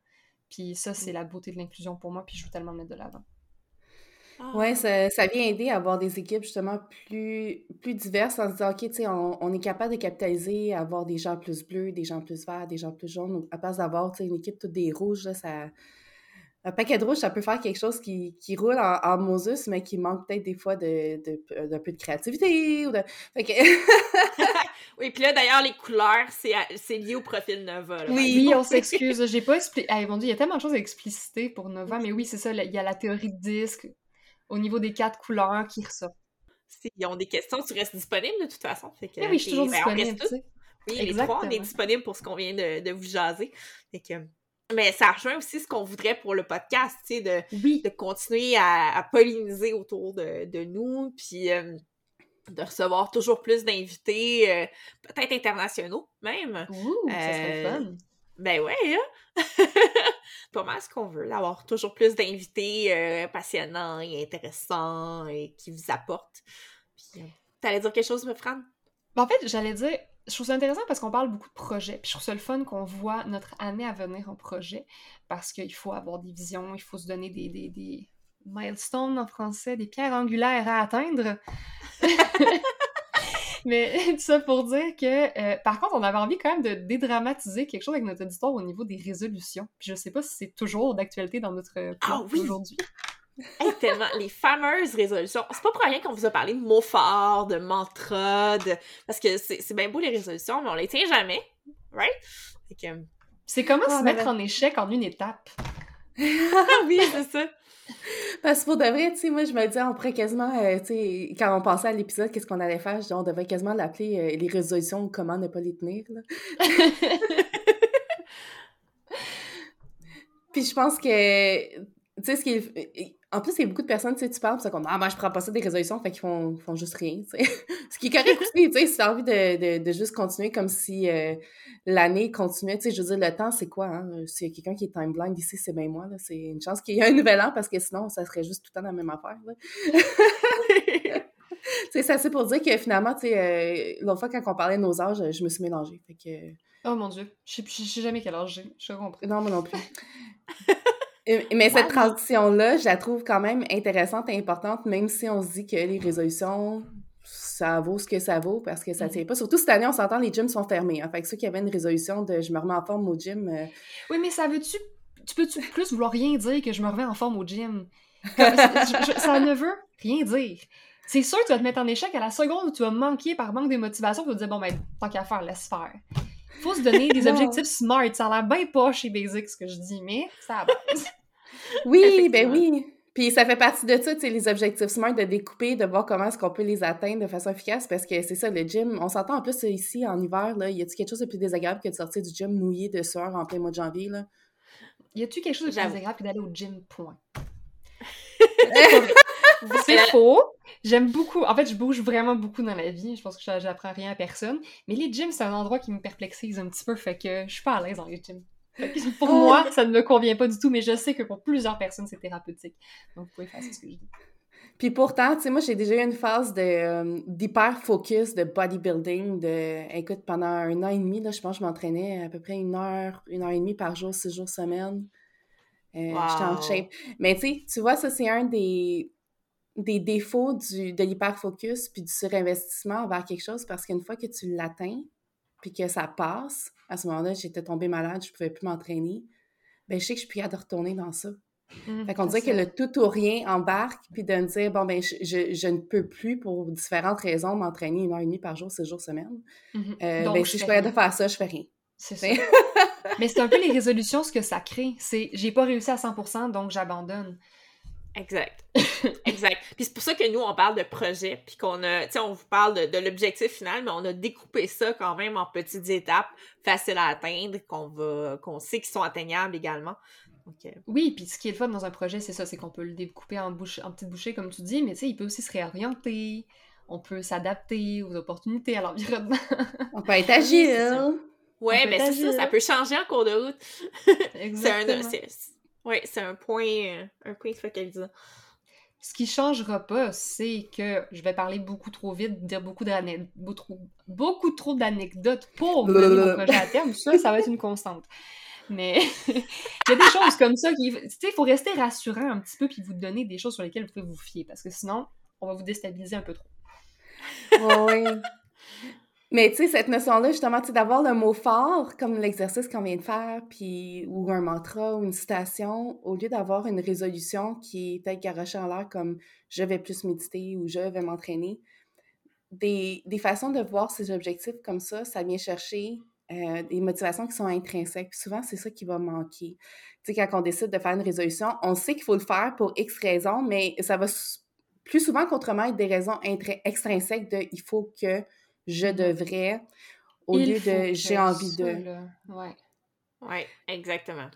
Puis ça, c'est la beauté de l'inclusion pour moi, puis je veux tellement mettre de l'avant. Ah. Oui, ça, vient aider à avoir des équipes justement plus, plus diverses en se disant, OK, tu sais, on, est capable de capitaliser, avoir des gens plus bleus, des gens plus verts, des gens plus jaunes, à place d'avoir, une équipe toute des rouges, ça... Un paquet de rouge, ça peut faire quelque chose qui, roule en, en Moses, mais qui manque peut-être des fois d'un de, de, peu de créativité. Ou de... Oui, puis là, d'ailleurs, les couleurs, c'est lié au profil Nova. Oui, on s'excuse. J'ai pas expliqué. Ah, il y a tellement de choses à expliciter pour Nova, mais oui, c'est ça. Il y a la théorie de disque au niveau des quatre couleurs qui ressortent. Ils ont des questions, tu restes disponible de toute façon. Fait que, oui, je suis toujours disponible. Oui, les trois, on est disponible pour ce qu'on vient de, de, vous jaser. Fait que... Mais ça rejoint aussi ce qu'on voudrait pour le podcast, tu sais, de, de continuer à, polliniser autour de, de nous, puis euh, de recevoir toujours plus d'invités, euh, peut-être internationaux même. Ouh, ça serait euh, fun. Ben ouais, hein? Pas mal ce qu'on veut, d'avoir toujours plus d'invités euh, passionnants et intéressants et qui vous apportent. Puis, t'allais dire quelque chose, Fran? Ben, en fait, j'allais dire, je trouve ça intéressant parce qu'on parle beaucoup de projets. Puis je trouve ça le fun qu'on voit notre année à venir en projet parce qu'il faut avoir des visions, il faut se donner des, des, des milestones en français, des pierres angulaires à atteindre. Mais tout ça pour dire que, euh, par contre, on avait envie quand même de dédramatiser quelque chose avec notre auditoire au niveau des résolutions. Puis je sais pas si c'est toujours d'actualité dans notre ah, oui. aujourd'hui. tellement, les fameuses résolutions. C'est pas pour rien qu'on vous a parlé de mots forts, de mantras, de... parce que c'est bien beau les résolutions, mais on les tient jamais, right? C'est comment se mettre en échec en une étape? oui, c'est ça. Parce que pour de vrai, tu sais, moi, je me disais, on pourrait quasiment, euh, tu sais, quand on pensait à l'épisode, qu'est-ce qu'on allait faire, je on devrait quasiment l'appeler euh, les résolutions ou comment ne pas les tenir, là. Puis je pense que, tu sais, ce qui est... En plus, il y a beaucoup de personnes, tu sais, tu parles, c'est comme, ah, moi, je prends pas ça des résolutions, fait qu'ils font, font juste rien, tu sais. ce qui est correct aussi, tu sais, si t'as envie de, de, de, juste continuer comme si euh, l'année continuait, tu sais, je veux dire, le temps, c'est quoi, hein? S'il y a quelqu'un qui est timeline ici, c'est bien moi, là. C'est une chance qu'il y ait un nouvel an, parce que sinon, ça serait juste tout le temps la même affaire, là. c'est assez pour dire que finalement, tu sais, euh, l'autre fois, quand on parlait de nos âges, je me suis mélangée, fait que... Oh mon Dieu, je sais jamais quel âge j'ai, je comprends. Non, moi non plus. Mais cette transition-là, je la trouve quand même intéressante et importante, même si on se dit que les résolutions, ça vaut ce que ça vaut parce que ça ne tient mm-hmm. pas. Surtout cette année, on s'entend, les gyms sont fermés. Hein. Fait que ceux qui avaient une résolution de je me remets en forme au gym. Euh, oui, mais ça veut-tu. Tu peux-tu plus vouloir rien dire que je me remets en forme au gym? ça ne veut rien dire. C'est sûr que tu vas te mettre en échec à la seconde où tu vas manquer par manque de motivation, tu vas te dire bon, ben, tant qu'à faire, laisse faire faut se donner des objectifs smart. Ça a l'air bien pas chez Basic ce que je dis, mais ça a Oui, ben oui. Puis ça fait partie de ça, tu sais, les objectifs smart, de découper, de voir comment est-ce qu'on peut les atteindre de façon efficace, parce que c'est ça, le gym, on s'entend en plus ici, en hiver, là, y a-t-il quelque chose de plus désagréable que de sortir du gym mouillé de soir en plein mois de janvier, là? Y a-tu quelque chose de plus désagréable que d'aller au gym, point? C'est faux. J'aime beaucoup. En fait, je bouge vraiment beaucoup dans la vie. Je pense que j'apprends rien à personne. Mais les gyms, c'est un endroit qui me perplexise un petit peu. Fait que je suis pas à l'aise dans les gyms. Pour moi, ça ne me convient pas du tout, mais je sais que pour plusieurs personnes, c'est thérapeutique. Donc, vous pouvez faire ce que je dis. Puis pourtant, tu sais, moi, j'ai déjà eu une phase de, euh, d'hyper-focus, de bodybuilding, de, écoute, pendant un an et demi, là, je pense que je m'entraînais à peu près une heure, une heure et demie par jour, six jours semaine. Euh, J'étais en shape. Mais tu sais, tu vois, ça, c'est un des, des défauts du, de l'hyperfocus puis du surinvestissement vers quelque chose parce qu'une fois que tu l'atteins puis que ça passe, à ce moment-là, j'étais tombée malade, je pouvais plus m'entraîner, ben je sais que je suis plus de retourner dans ça. Mmh, fait qu'on dirait que le tout ou rien embarque, puis de me dire, bon, ben, je, je, ne peux plus, pour différentes raisons, m'entraîner une heure et demie par jour, six jours semaine. Mmh euh, ben, si je suis de faire ça, je fais rien. C'est ça. Mais c'est un peu les résolutions, ce que ça crée. C'est, j'ai pas réussi à 100%, donc j'abandonne. Exact. exact. Puis c'est pour ça que nous, on parle de projet, puis qu'on a, tu sais, on vous parle de, l'objectif final, mais on a découpé ça quand même en petites étapes faciles à atteindre, qu'on va, qu'on sait qu'ils sont atteignables également. Oui, puis ce qui est le fun dans un projet, c'est ça, c'est qu'on peut le découper en, bouche, en petites bouchées, comme tu dis, mais tu sais, il peut aussi se réorienter, on peut s'adapter aux opportunités, à l'environnement. on peut être agile. Ouais, mais c'est ça, ça peut changer en cours de route. Exactement. Oui, c'est un point, euh, un point focalisant. Ce qui changera pas, c'est que je vais parler beaucoup trop vite, dire beaucoup beaucoup, beaucoup trop d'anecdotes pour mener mon projet à terme. Ça, ça va être une constante. Mais il y a des choses comme ça qui. Tu sais, il faut rester rassurant un petit peu puis vous donner des choses sur lesquelles vous pouvez vous fier parce que sinon, on va vous déstabiliser un peu trop. oui. Mais tu sais, cette notion-là, justement, d'avoir le mot fort, comme l'exercice qu'on vient de faire, puis, ou un mantra, ou une citation, au lieu d'avoir une résolution qui est peut-être garochée en l'air comme je vais plus méditer ou je vais m'entraîner, des, des, façons de voir ces objectifs comme ça, ça vient chercher euh, des motivations qui sont intrinsèques. Puis souvent, c'est ça qui va manquer. Tu sais, quand on décide de faire une résolution, on sait qu'il faut le faire pour X raisons, mais ça va plus souvent qu'autrement être des raisons extrinsèques de il faut que je devrais au lieu de j'ai envie de. Ouais. Ouais, exactement.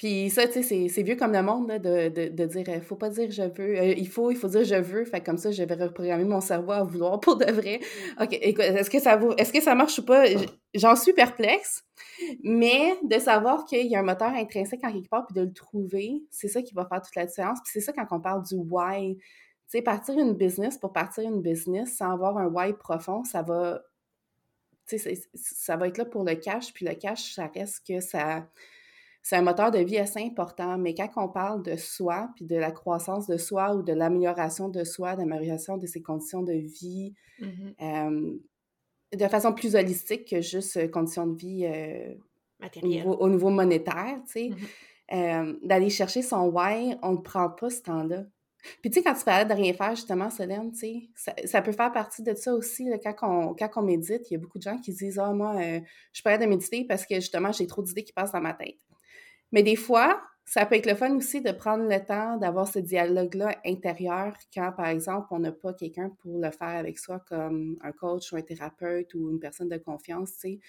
Puis ça, tu sais, c'est vieux comme le monde, là, de, de, de, dire, euh, faut pas dire je veux, euh, il faut, il faut dire je veux, fait comme ça, je vais reprogrammer mon cerveau à vouloir pour de vrai. OK, écoute, est-ce que ça vaut, est-ce que ça marche ou pas? J'en suis perplexe, mais de savoir qu'il y a un moteur intrinsèque en quelque part, puis de le trouver, c'est ça qui va faire toute la différence. Puis c'est ça quand on parle du why, sais, partir une business pour partir une business sans avoir un why profond, ça va, ça va être là pour le cash, puis le cash, ça reste que ça, c'est un moteur de vie assez important, mais quand on parle de soi, puis de la croissance de soi ou de l'amélioration de soi, d'amélioration de ses conditions de vie, mmh de façon plus holistique que juste euh, conditions de vie euh, au, niveau, monétaire, tu sais, mmh d'aller chercher son why, on ne prend pas ce temps-là. Puis tu sais, quand tu parlais de rien faire, justement, Solène, tu sais, ça, ça, peut faire partie de ça aussi, là, quand, on, quand médite, il y a beaucoup de gens qui disent « Ah, moi, euh, je suis pas de méditer parce que, justement, j'ai trop d'idées qui passent dans ma tête. » Mais des fois, ça peut être le fun aussi de prendre le temps d'avoir ce dialogue-là intérieur quand, par exemple, on n'a pas quelqu'un pour le faire avec soi, comme un coach ou un thérapeute ou une personne de confiance, tu sais.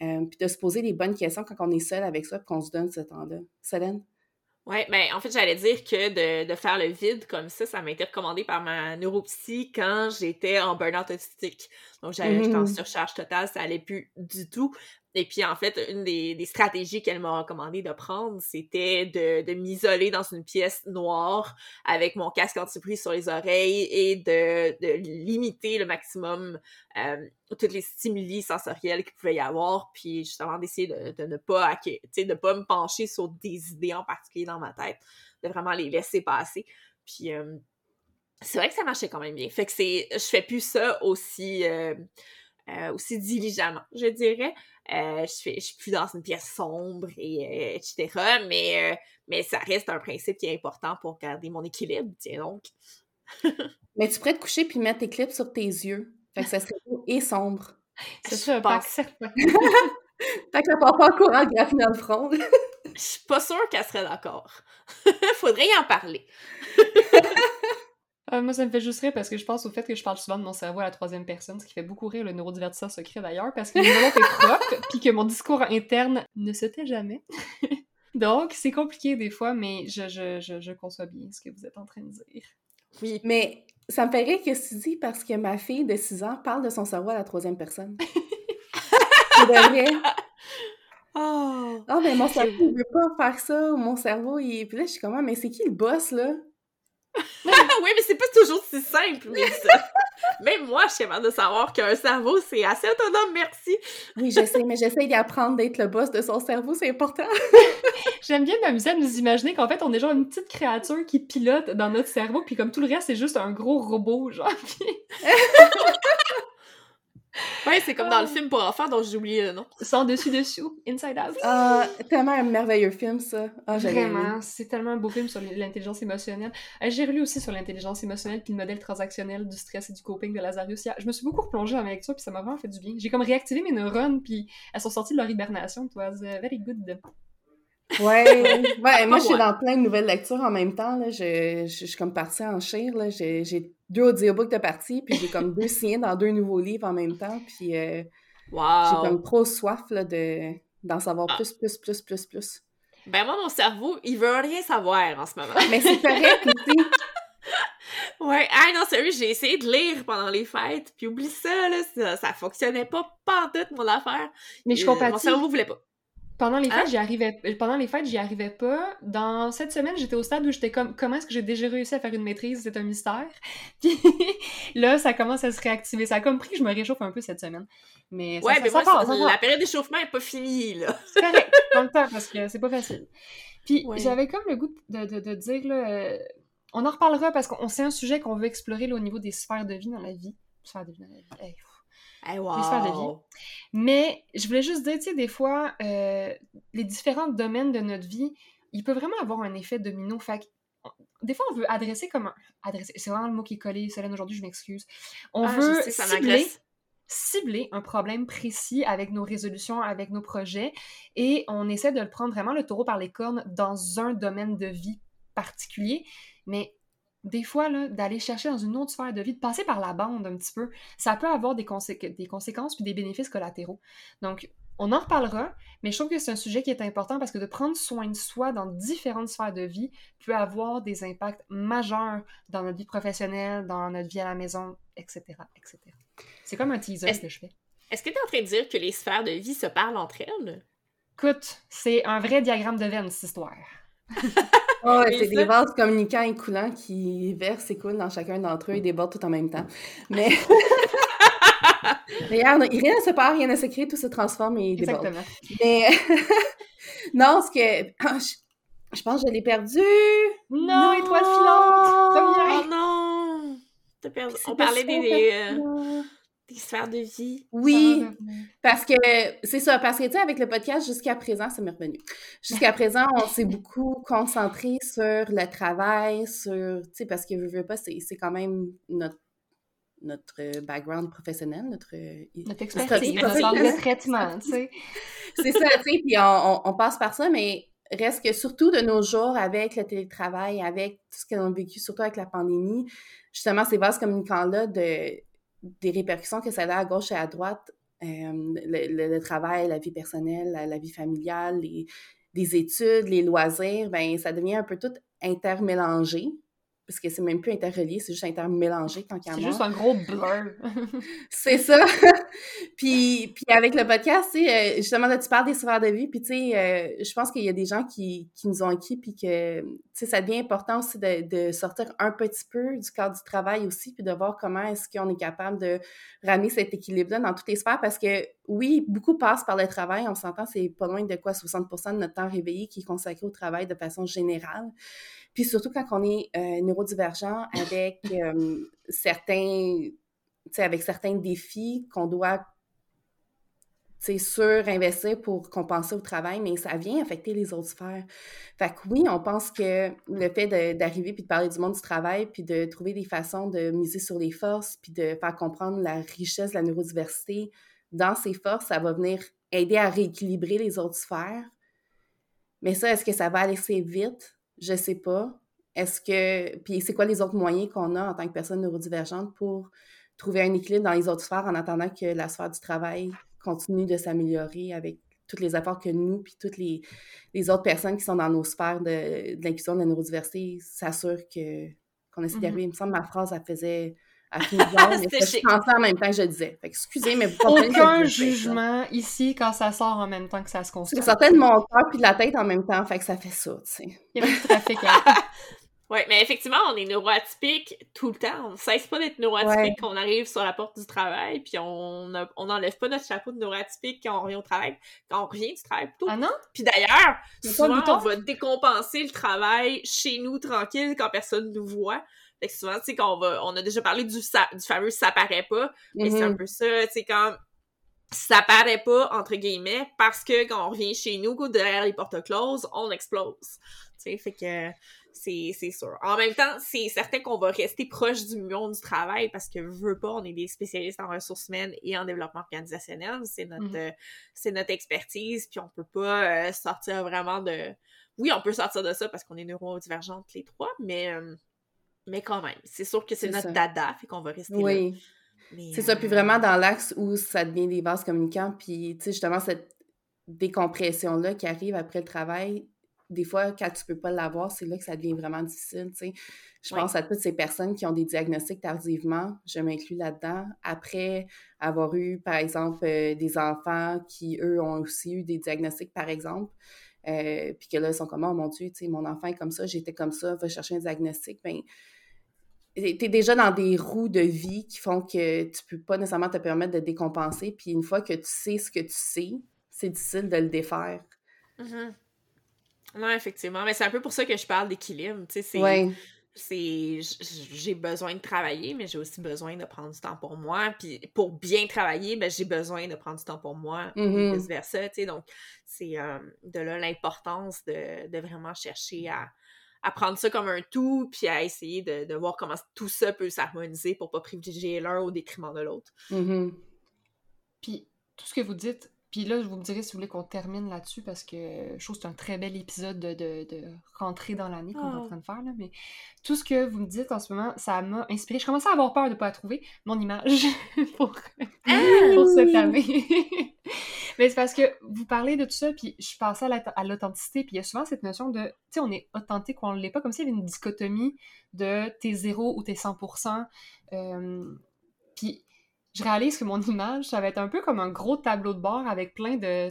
Euh, puis de se poser les bonnes questions quand on est seul avec soi et qu'on se donne ce temps-là. Solène? Oui, ben, en fait, j'allais dire que de, de, faire le vide comme ça, ça m'a été recommandé par ma neuropsy quand j'étais en burn-out autistique. Donc, j'étais en mmh. surcharge totale, ça allait plus du tout. Et puis, en fait, une des, des stratégies qu'elle m'a recommandé de prendre, c'était de, de m'isoler dans une pièce noire avec mon casque anti-bruit sur les oreilles et de, de limiter le maximum euh, tous les stimuli sensoriels qu'il pouvait y avoir, puis justement d'essayer de, de, ne pas, de pas me pencher sur des idées en particulier dans ma tête, de vraiment les laisser passer. Puis, euh, c'est vrai que ça marchait quand même bien. Fait que c'est, je fais plus ça aussi... Euh, euh, aussi diligemment, je dirais. Euh, je, fais, je suis plus dans une pièce sombre, et, euh, etc. Mais, mais ça reste un principe qui est important pour garder mon équilibre, tiens donc. mais tu pourrais te coucher puis mettre tes clips sur tes yeux. Fait que ça serait beau et sombre. C'est ça, pas fait que ça part pas en courant graphie dans le front. Je suis pas sûre qu'elle serait d'accord. Faudrait y en parler. Euh, moi, ça me fait juste rire parce que je pense au fait que je parle souvent de mon cerveau à la troisième personne, ce qui fait beaucoup rire le neurodivertisseur secret d'ailleurs, parce que mon est propre, puis que mon discours interne ne se tait jamais. Donc, c'est compliqué des fois, mais je, je, je, je, conçois bien ce que vous êtes en train de dire. Oui. Mais ça me fait rire que tu dis parce que ma fille de 6 ans parle de son cerveau à la troisième personne. c'est vrai. Oh. Ah, mais mon cerveau, il veut pas faire ça, mon cerveau, il... Puis là, je suis comme, ah, mais c'est qui le boss, là? oui, mais c'est pas toujours si simple, mais ça. Même moi, je suis capable de savoir qu'un cerveau, c'est assez autonome, merci. oui, je sais, mais j'essaie d'apprendre d'être le boss de son cerveau, c'est important. J'aime bien m'amuser à nous imaginer qu'en fait, on est genre une petite créature qui pilote dans notre cerveau, puis comme tout le reste, c'est juste un gros robot, genre. Ouais, c'est comme dans le ah. film pour enfants dont j'ai oublié le nom. Sans dessus-dessous, Inside Out. Ah, tellement un merveilleux film, ça. Ah, Vraiment, c'est tellement un beau film sur l'intelligence émotionnelle. Euh, j'ai relu aussi sur l'intelligence émotionnelle puis le modèle transactionnel du stress et du coping de Lazarus. Je me suis beaucoup replongée dans lecture puis ça m'a vraiment fait du bien. J'ai comme réactivé mes neurones puis elles sont sorties de leur hibernation. It was uh, very good. Ouais, ouais moi je suis dans plein de nouvelles lectures en même temps. Là. Je, je, suis comme partie en chire. J'ai deux audiobooks de partie, puis j'ai comme deux signés dans deux nouveaux livres en même temps. Puis euh, j'ai comme trop soif là, de, d'en savoir ah. plus, plus, plus, plus, plus. Ben moi, mon cerveau, il veut rien savoir en ce moment. Mais c'est correct aussi. Ouais, ah non, sérieux, j'ai essayé de lire pendant les fêtes, puis oublie ça, là, ça, ça fonctionnait pas, pas en mon affaire. Mais je compatis. Mon cerveau voulait pas. Pendant les fêtes, hein? j'y arrivais pendant les fêtes, j'y arrivais pas. Dans cette semaine, j'étais au stade où j'étais comme comment est-ce que j'ai déjà réussi à faire une maîtrise, c'est un mystère. Puis là, ça commence à se réactiver. Ça a comme pris je me réchauffe un peu cette semaine. Mais ça, Ouais, mais moi, la période d'échauffement est pas finie là. c'est correct, dans le temps parce que c'est pas facile. Puis j'avais comme le goût de, de, de dire là euh, on en reparlera parce qu'on c'est un sujet qu'on veut explorer là, au niveau des sphères de vie dans la vie. Sphères de vie dans la vie. Mais je voulais juste dire, tu sais, des fois, euh, les différents domaines de notre vie, il peut vraiment avoir un effet domino. Fait des fois, on veut adresser comme un... Adresser, c'est vraiment le mot qui est collé, Solène, aujourd'hui, je m'excuse. On ah, veut cibler, cibler un problème précis avec nos résolutions, avec nos projets, et on essaie de le prendre vraiment le taureau par les cornes dans un domaine de vie particulier, mais des fois, d'aller chercher dans une autre sphère de vie, de passer par la bande un petit peu, ça peut avoir des, des conséquences puis des bénéfices collatéraux. Donc, on en reparlera, mais je trouve que c'est un sujet qui est important parce que de prendre soin de soi dans différentes sphères de vie peut avoir des impacts majeurs dans notre vie professionnelle, dans notre vie à la maison, etc. etc. C'est comme un teaser que je fais. Est-ce que tu es en train de dire que les sphères de vie se parlent entre elles? Écoute, c'est un vrai diagramme de veine, cette histoire. Oh, c'est des vases communicants et coulants qui versent et coulent dans chacun d'entre eux et débordent tout en même temps. Mais. Regarde, rien ne se perd, rien ne se crée, tout se transforme et déborde. Exactement. Mais. non, ce que. Ah, je, pense que je l'ai perdu. Non, étoile filante! Oh non! T'as perdu. On parlait des. Euh, sphères de vie. Oui, parce que c'est ça, parce que tu sais, avec le podcast jusqu'à présent, ça m'est revenu. Jusqu'à présent, on s'est beaucoup concentré sur le travail, sur, tu sais, parce que je veux pas, c'est quand même notre notre background professionnel, notre... Notre expertise, notre traitement, tu sais. c'est ça, tu sais, puis on, on, passe par ça, mais reste que surtout de nos jours, avec le télétravail, avec tout ce qu'on a vécu, surtout avec la pandémie, justement, ces vases communicants-là de des répercussions que ça a à gauche et à droite, euh, le, travail, la vie personnelle, la, vie familiale, les, des études, les loisirs, ben ça devient un peu tout intermélangé parce que c'est même plus interrelié, c'est juste intermélangé tant qu'à C'est juste un gros blur. c'est ça. puis, puis avec le podcast, tu sais, euh, justement, là, tu parles des sphères de vie, puis tu sais, euh, je pense qu'il y a des gens qui, qui nous ont écrit, puis que, tu sais, ça devient important aussi de, de, sortir un petit peu du cadre du travail aussi, puis de voir comment est-ce qu'on est capable de ramener cet équilibre-là dans toutes les sphères, parce que, oui, beaucoup passent par le travail, on s'entend, c'est pas loin de quoi, 60% de notre temps réveillé qui est consacré au travail de façon générale. Puis surtout quand on est euh, neurodivergent avec euh, certains, tu sais, avec certains défis qu'on doit, tu sais, surinvestir pour compenser au travail, mais ça vient affecter les autres sphères. Fait que oui, on pense que le fait d'arriver puis de parler du monde du travail puis de trouver des façons de miser sur les forces puis de faire comprendre la richesse de la neurodiversité dans ces forces, ça va venir aider à rééquilibrer les autres sphères. Mais ça, est-ce que ça va aller assez vite? Je sais pas. Est-ce que. Puis c'est quoi les autres moyens qu'on a en tant que personne neurodivergente pour trouver un équilibre dans les autres sphères en attendant que la sphère du travail continue de s'améliorer avec tous les efforts que nous, puis toutes les, les, autres personnes qui sont dans nos sphères de, de l'inclusion de la neurodiversité s'assurent que, qu'on essaie d'arriver. Mm-hmm. Il me semble que ma phrase, elle faisait à mais je pensais en même temps que je disais. excusez, mais vous Aucun jugement ici quand ça sort en même temps que ça se construit. Ça sortait de mon cœur puis de la tête en même temps, fait que ça fait ça, tu sais. Il y a trafic. Oui, mais effectivement, on est neuroatypique tout le temps. On ne cesse pas d'être neuroatypique quand on arrive sur la porte du travail, puis on n'enlève pas notre chapeau de neuroatypique quand on revient au travail, quand on revient du travail plutôt. Ah non? Puis d'ailleurs, souvent, on va décompenser le travail chez nous tranquille quand personne nous voit. Fait que souvent, tu sais, qu'on va, on a déjà parlé du, du fameux ça paraît pas, mais c'est un mm-hmm. peu ça, tu sais, quand ça paraît pas, entre guillemets, parce que quand on revient chez nous, derrière les portes closes, on explose. Tu sais, fait que c'est, c'est sûr. En même temps, c'est certain qu'on va rester proche du monde du travail parce que, veut pas, on est des spécialistes en ressources humaines et en développement organisationnel. C'est notre, mm-hmm. euh, c'est notre expertise, puis on peut pas euh, sortir vraiment de... Oui, on peut sortir de ça parce qu'on est neurodivergentes les trois, mais... Euh, mais quand même, c'est sûr que c'est notre dada, fait qu'on va rester oui. C'est ça, puis vraiment dans l'axe où ça devient des vases communicants, puis tu sais, justement, cette décompression-là qui arrive après le travail, des fois, quand tu peux pas l'avoir, c'est là que ça devient vraiment difficile, tu sais. Je pense à toutes ces personnes qui ont des diagnostics tardivement, je m'inclus là-dedans, après avoir eu, par exemple, euh, des enfants qui, eux, ont aussi eu des diagnostics, par exemple, euh, puis que là, ils sont comme, oh mon Dieu, tu sais, mon enfant est comme ça, j'étais comme ça, va chercher un diagnostic, ben tu es déjà dans des roues de vie qui font que tu peux pas nécessairement te permettre de décompenser. Puis une fois que tu sais ce que tu sais, c'est difficile de le défaire. Mm-hmm. Non, effectivement. Mais c'est un peu pour ça que je parle d'équilibre. Tu sais, c'est. J'ai besoin de travailler, mais j'ai aussi besoin de prendre du temps pour moi. Puis pour bien travailler, ben, j'ai besoin de prendre du temps pour moi, mm-hmm. vice-versa. Tu sais, donc, c'est euh, de là l'importance de, de, vraiment chercher à, à prendre ça comme un tout, puis à essayer de, de voir comment tout ça peut s'harmoniser pour pas privilégier l'un au détriment de l'autre. Mm-hmm. Puis tout ce que vous dites, puis là, vous me direz si vous voulez qu'on termine là-dessus, parce que je trouve que c'est un très bel épisode de, de, de rentrer dans l'année qu'on est en oh. train de faire, là, mais tout ce que vous me dites en ce moment, ça m'a inspiré. Je commençais à avoir peur de ne pas trouver mon image pour, ah! pour cette année. Mais c'est parce que vous parlez de tout ça, puis je pensais à l'authenticité, puis il y a souvent cette notion de, tu sais, on est authentique ou on ne l'est pas, comme s'il y avait une dichotomie de t'es zéro ou t'es 100%. Euh, puis je réalise que mon image, ça va être un peu comme un gros tableau de bord avec plein de,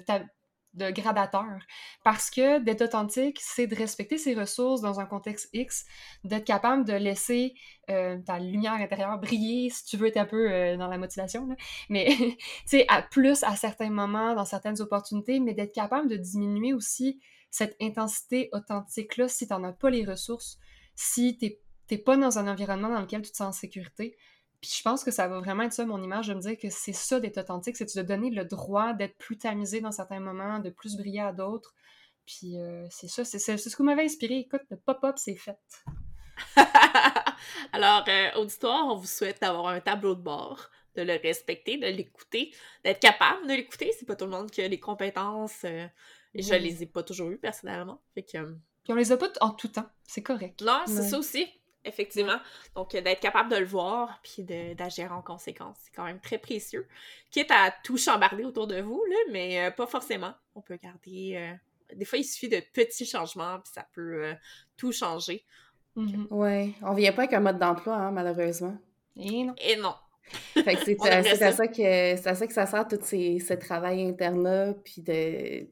de gradateurs. Parce que d'être authentique, c'est de respecter ses ressources dans un contexte X, d'être capable de laisser euh, ta lumière intérieure briller, si tu veux être un peu euh, dans la motivation, mais tu sais, à plus à certains moments, dans certaines opportunités, mais d'être capable de diminuer aussi cette intensité authentique-là si tu n'en as pas les ressources, si tu n'es pas dans un environnement dans lequel tu te sens en sécurité. Puis je pense que ça va vraiment être ça, mon image, de me dire que c'est ça d'être authentique, c'est de donner le droit d'être plus tamisé dans certains moments, de plus briller à d'autres. Puis euh, c'est ça, c'est ce que m'avait inspiré. Écoute, le pop-up, c'est fait. Alors, euh, auditoire, on vous souhaite d'avoir un tableau de bord, de le respecter, de l'écouter, d'être capable de l'écouter. C'est pas tout le monde qui a les compétences. Euh, et je les ai pas toujours eues, personnellement. Fait que... Puis on les a pas en tout temps. C'est correct. Non, c'est ça aussi effectivement. Donc, euh, d'être capable de le voir puis d'agir en conséquence, c'est quand même très précieux. Quitte à tout chambarder autour de vous, là, mais euh, pas forcément. On peut garder. Euh, des fois, il suffit de petits changements, puis ça peut euh, tout changer. Mm-hmm. Ouais, on vient pas avec un mode d'emploi, hein, malheureusement. Et non. Et non. Fait que c'est à, ça. ça que ça que ça sert tout ces, ce travail interne-là, puis de,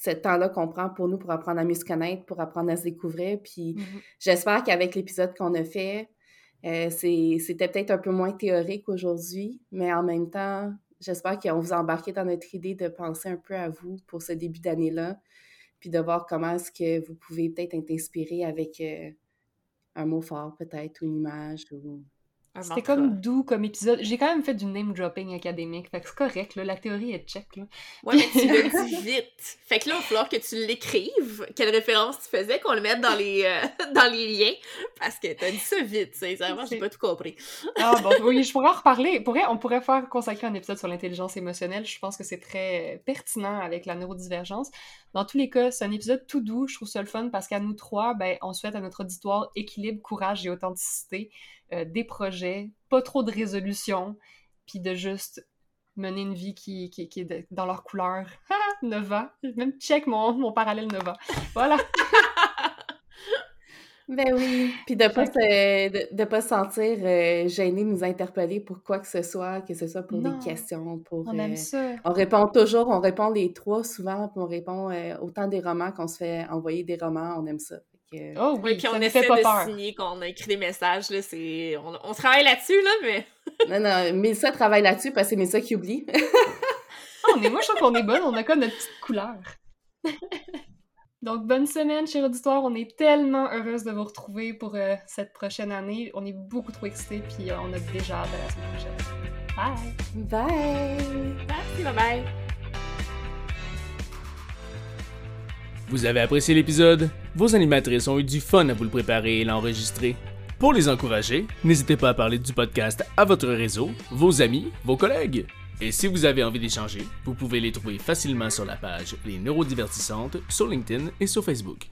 ce temps-là qu'on prend pour nous pour apprendre à mieux se connaître, pour apprendre à se découvrir. Puis mm-hmm. j'espère qu'avec l'épisode qu'on a fait, euh, c'était peut-être un peu moins théorique aujourd'hui, mais en même temps, j'espère qu'on vous a embarqué dans notre idée de penser un peu à vous pour ce début d'année-là, puis de voir comment est-ce que vous pouvez peut-être être inspiré avec euh, un mot fort peut-être, ou une image, ou c'était comme doux comme épisode. J'ai quand même fait du name dropping académique, fait que c'est correct, là, la théorie est check. Là. Ouais, mais tu le dis vite. Fait que là, il va falloir que tu l'écrives, quelle référence tu faisais, qu'on le mette dans les, euh, dans les liens, parce que t'as dit ça vite, sincèrement, j'ai pas tout compris. ah bon, oui, je pourrais en reparler. On pourrait faire consacrer un épisode sur l'intelligence émotionnelle, je pense que c'est très pertinent avec la neurodivergence. Dans tous les cas, c'est un épisode tout doux, je trouve ça le fun, parce qu'à nous trois, ben, on souhaite à notre auditoire équilibre, courage et authenticité. Euh, des projets, pas trop de résolutions, puis de juste mener une vie qui, qui, est dans leur couleur. 9 ans. Même check mon, mon parallèle 9 ans. Voilà. ben oui. Puis de pas se, de, pas sentir euh, gêné de nous interpeller pour quoi que ce soit, que ce soit pour des questions, pour... On aime euh, ça. On répond toujours, on répond les trois souvent, puis on répond autant des romans qu'on se fait envoyer des romans, on aime ça. Oh oui, puis on essaie de signer qu'on a écrit des messages, là, c'est... On, on travaille là-dessus, là, mais... non, non, Mélissa travaille là-dessus parce que c'est Mélissa qui oublie. oh, mais moi, je trouve qu'on est bonne, on a comme notre petite couleur. Donc, bonne semaine, cher auditoire. On est tellement heureuse de vous retrouver pour euh, cette prochaine année. On est beaucoup trop excités, puis euh, on a déjà hâte à la semaine prochaine. Bye! Bye! Merci, bye-bye! Vous avez apprécié l'épisode? Vos animatrices ont eu du fun à vous le préparer et l'enregistrer. Pour les encourager, n'hésitez pas à parler du podcast à votre réseau, vos amis, vos collègues. Et si vous avez envie d'échanger, vous pouvez les trouver facilement sur la page Les Neurodivertissantes sur LinkedIn et sur Facebook.